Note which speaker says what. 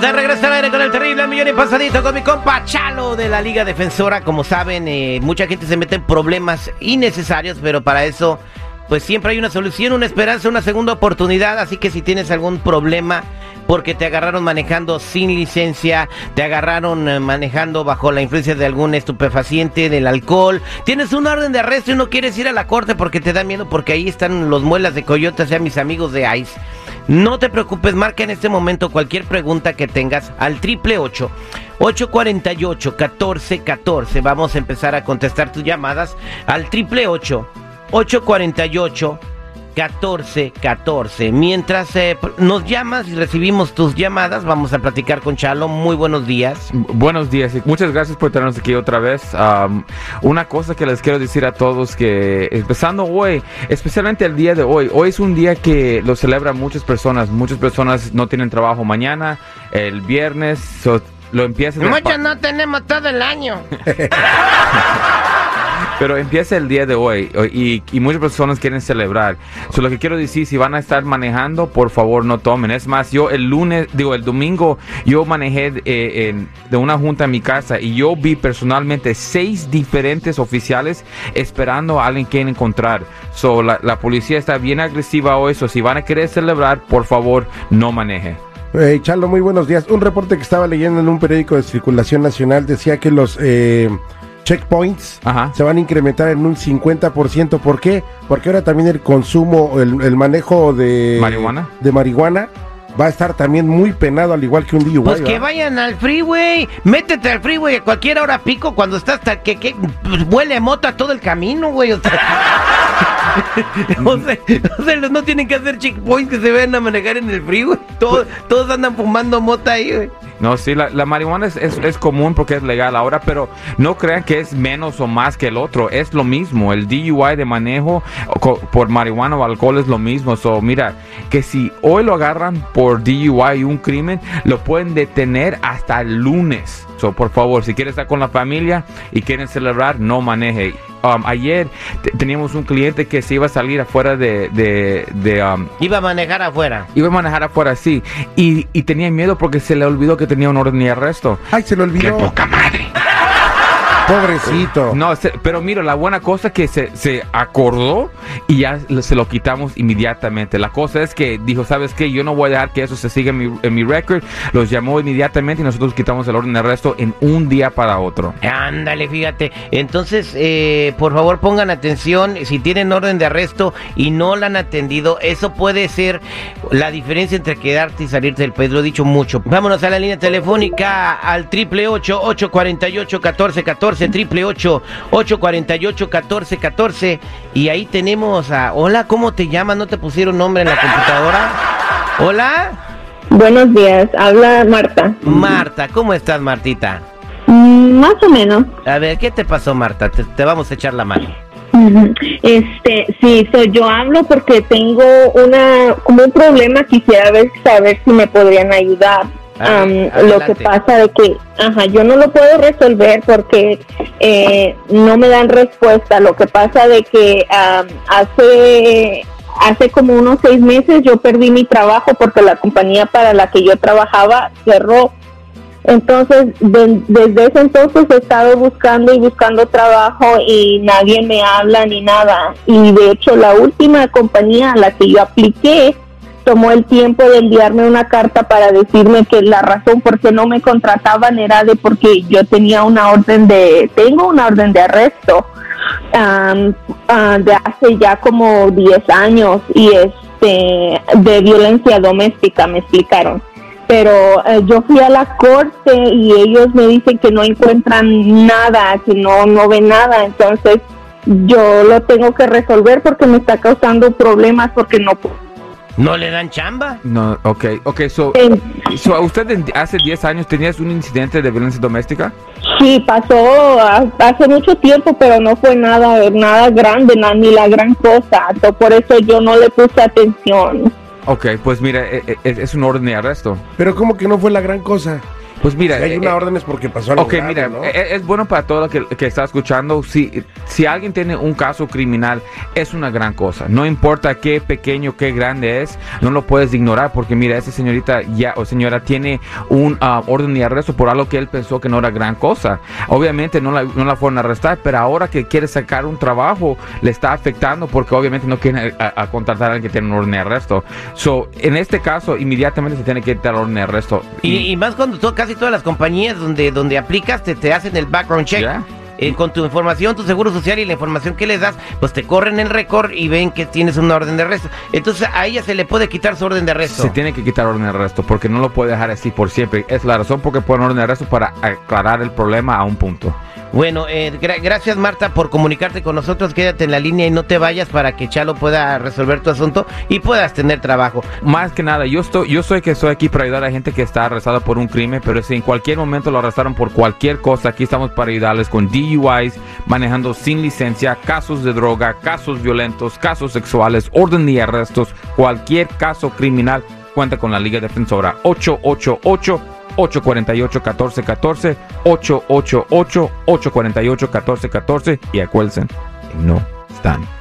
Speaker 1: regreso al aire con el terrible millón y pasadito con mi compa Chalo de la Liga Defensora. Como saben, eh, mucha gente se mete en problemas innecesarios, pero para eso, pues siempre hay una solución, una esperanza, una segunda oportunidad. Así que si tienes algún problema porque te agarraron manejando sin licencia, te agarraron eh, manejando bajo la influencia de algún estupefaciente, del alcohol, tienes un orden de arresto y no quieres ir a la corte porque te da miedo, porque ahí están los muelas de coyote, sea mis amigos de ICE. No te preocupes, marca en este momento cualquier pregunta que tengas al triple 848 1414. Vamos a empezar a contestar tus llamadas al triple 848 1414. Mientras eh, nos llamas y recibimos tus llamadas, vamos a platicar con Chalo. Muy buenos días.
Speaker 2: Buenos días y muchas gracias por tenernos aquí otra vez. una cosa que les quiero decir a todos que empezando hoy, especialmente el día de hoy, hoy es un día que lo celebran muchas personas. Muchas personas no tienen trabajo mañana, el viernes lo empiezan.
Speaker 1: Muchos no tenemos todo el año.
Speaker 2: Pero empieza el día de hoy y, muchas personas quieren celebrar. So, lo que quiero decir, si van a estar manejando, por favor no tomen. Es más, yo el lunes, digo, el domingo, yo manejé eh, de una junta en mi casa y yo vi personalmente seis diferentes oficiales esperando a alguien que encontrar. So, la, policía está bien agresiva hoy. So, si van a querer celebrar, por favor, no maneje.
Speaker 3: Hey, Charlo, muy buenos días. Un reporte que estaba leyendo en un periódico de circulación nacional decía que los... Eh, checkpoints se van a incrementar en un 50%. ¿Por qué? Porque ahora también el consumo, el, manejo de
Speaker 2: marihuana,
Speaker 3: de marihuana va a estar también muy penado, al igual que un DUI.
Speaker 1: Pues que vayan al freeway, métete al freeway a cualquier hora pico cuando estás, que, que pues, huele a mota todo el camino, güey. O sea, o sea, no tienen que hacer checkpoints que se vayan a manejar en el freeway. Todos, todos andan fumando mota ahí, güey.
Speaker 2: No, sí, la, marihuana es, es, común porque es legal ahora, pero no crean que es menos o más que el otro. Es lo mismo. El DUI de manejo por marihuana o alcohol es lo mismo. So, mira, que si hoy lo agarran por DUI y un crimen, lo pueden detener hasta el lunes. So, por favor, si quieres estar con la familia y quieren celebrar, no maneje. Um, ayer teníamos un cliente que se iba a salir afuera de... de,
Speaker 1: um, iba a manejar afuera.
Speaker 2: Iba a manejar afuera, sí. Y, y tenía miedo porque se le olvidó que tenía un orden de arresto.
Speaker 3: Ay, se le olvidó.
Speaker 2: ¡Qué poca madre!
Speaker 3: Pobrecito.
Speaker 2: No, pero mira, la buena cosa es que se, se, acordó y ya se lo quitamos inmediatamente. La cosa es que dijo, ¿sabes qué? Yo no voy a dejar que eso se siga en mi, en mi record. Los llamó inmediatamente y nosotros quitamos el orden de arresto en un día para otro.
Speaker 1: Ándale, fíjate. Entonces, eh, por favor, pongan atención. Si tienen orden de arresto y no la han atendido, eso puede ser la diferencia entre quedarte y salirte del país. Lo he dicho mucho. Vámonos a la línea telefónica al triple ocho ocho cuarenta y ocho catorce catorce triple 848 1414 y ahí tenemos a Hola, ¿cómo te llamas? ¿No te pusieron nombre en la computadora? Hola.
Speaker 4: Buenos días, habla Marta.
Speaker 1: Marta, ¿cómo estás, Martita?
Speaker 4: Mm, más o menos.
Speaker 1: A ver, ¿qué te pasó, Marta? Te, vamos a echar la mano.
Speaker 4: Este, sí, soy yo hablo porque tengo una como un problema, quisiera ver saber si me podrían ayudar lo que pasa de que, ajá, yo no lo puedo resolver porque eh, no me dan respuesta. Lo que pasa de que hace hace como unos seis meses yo perdí mi trabajo porque la compañía para la que yo trabajaba cerró. Entonces, desde ese entonces he estado buscando y buscando trabajo y nadie me habla ni nada. Y de hecho, la última compañía a la que yo apliqué, tomó el tiempo de enviarme una carta para decirme que la razón por qué no me contrataban era de porque yo tenía una orden de, tengo una orden de arresto ah, de hace ya como 10 años y este de violencia doméstica me explicaron. Pero eh, yo fui a la corte y ellos me dicen que no encuentran nada, que no no ven nada, entonces yo lo tengo que resolver porque me está causando problemas porque no puedo
Speaker 1: ¿No le dan chamba?
Speaker 2: No, ok, ok, so, ¿usted hace 10 años tenías un incidente de violencia doméstica?
Speaker 4: Sí, pasó hace mucho tiempo, pero no fue nada, nada grande, ni la gran cosa, por eso yo no le puse atención.
Speaker 2: Ok, pues mira, e, e, es, un orden de arresto.
Speaker 3: Pero ¿cómo que no fue la gran cosa?
Speaker 2: Pues mira,
Speaker 3: si hay una eh, orden es porque pasó algo.
Speaker 2: Ok, mira, eh, es, bueno para todo lo que, que está escuchando. Si, si alguien tiene un caso criminal, es una gran cosa. No importa qué pequeño, qué grande es, no lo puedes ignorar porque mira, esa señorita ya o señora tiene un ah, orden de arresto por algo que él pensó que no era gran cosa. Obviamente no la, no la fueron a arrestar, pero ahora que quiere sacar un trabajo, le está afectando porque obviamente no quiere a, contratar a alguien que tiene un orden de arresto. So, en este caso, inmediatamente se tiene que el orden de arresto.
Speaker 1: Y, más cuando casi todas las compañías donde, donde aplicas te, te hacen el background check. Eh, con tu información, tu seguro social y la información que les das, pues te corren el récord y ven que tienes una orden de arresto. Entonces a ella se le puede quitar su orden de arresto.
Speaker 2: Se tiene que quitar orden de arresto porque no lo puede dejar así por siempre. Es la razón por qué ponen orden de arresto para aclarar el problema a un punto.
Speaker 1: Bueno, eh, gracias Marta por comunicarte con nosotros. Quédate en la línea y no te vayas para que Chalo pueda resolver tu asunto y puedas tener trabajo.
Speaker 2: Más que nada, yo estoy, yo soy que estoy aquí para ayudar a gente que está arrestada por un crimen, pero si en cualquier momento lo arrestaron por cualquier cosa, aquí estamos para ayudarles con DUIs, manejando sin licencia, casos de droga, casos violentos, casos sexuales, orden de arrestos, cualquier caso criminal. Cuenta con la Liga Defensora 888 848-1414, 888-848-1414 y acuérdense, no están